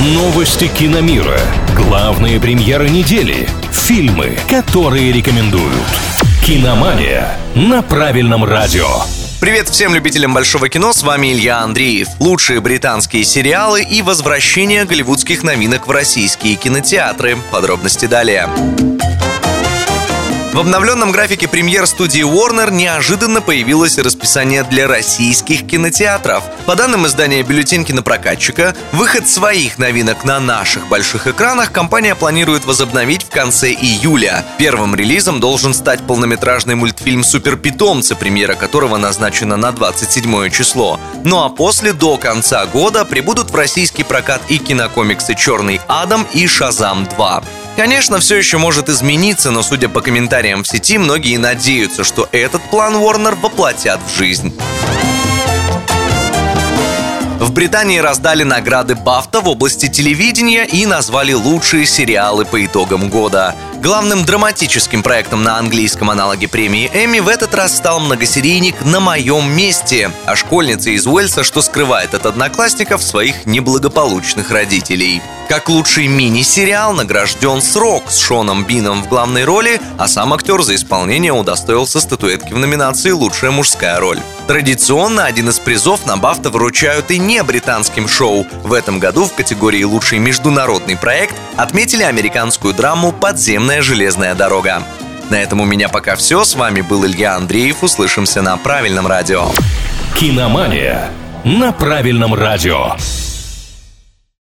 Новости киномира. Главные премьеры недели. Фильмы, которые рекомендуют. Киномания на правильном радио. Привет всем любителям большого кино, с вами Илья Андреев. Лучшие британские сериалы и возвращение голливудских новинок в российские кинотеатры. Подробности далее. В обновленном графике премьер студии Warner неожиданно появилось расписание для российских кинотеатров. По данным издания «Бюллетень кинопрокатчика», выход своих новинок на наших больших экранах компания планирует возобновить в конце июля. Первым релизом должен стать полнометражный мультфильм «Суперпитомцы», премьера которого назначена на 27 число. Ну а после, до конца года, прибудут в российский прокат и кинокомиксы «Черный Адам» и «Шазам 2». Конечно, все еще может измениться, но судя по комментариям в сети, многие надеются, что этот план Warner воплотят в жизнь. Британии раздали награды Бафта в области телевидения и назвали лучшие сериалы по итогам года. Главным драматическим проектом на английском аналоге премии Эмми в этот раз стал многосерийник «На моем месте» о школьнице из Уэльса, что скрывает от одноклассников своих неблагополучных родителей. Как лучший мини-сериал награжден «Срок» с Шоном Бином в главной роли, а сам актер за исполнение удостоился статуэтки в номинации «Лучшая мужская роль». Традиционно один из призов на Бафта вручают и не британским шоу. В этом году в категории «Лучший международный проект» отметили американскую драму «Подземная железная дорога». На этом у меня пока все. С вами был Илья Андреев. Услышимся на правильном радио. Киномания на правильном радио.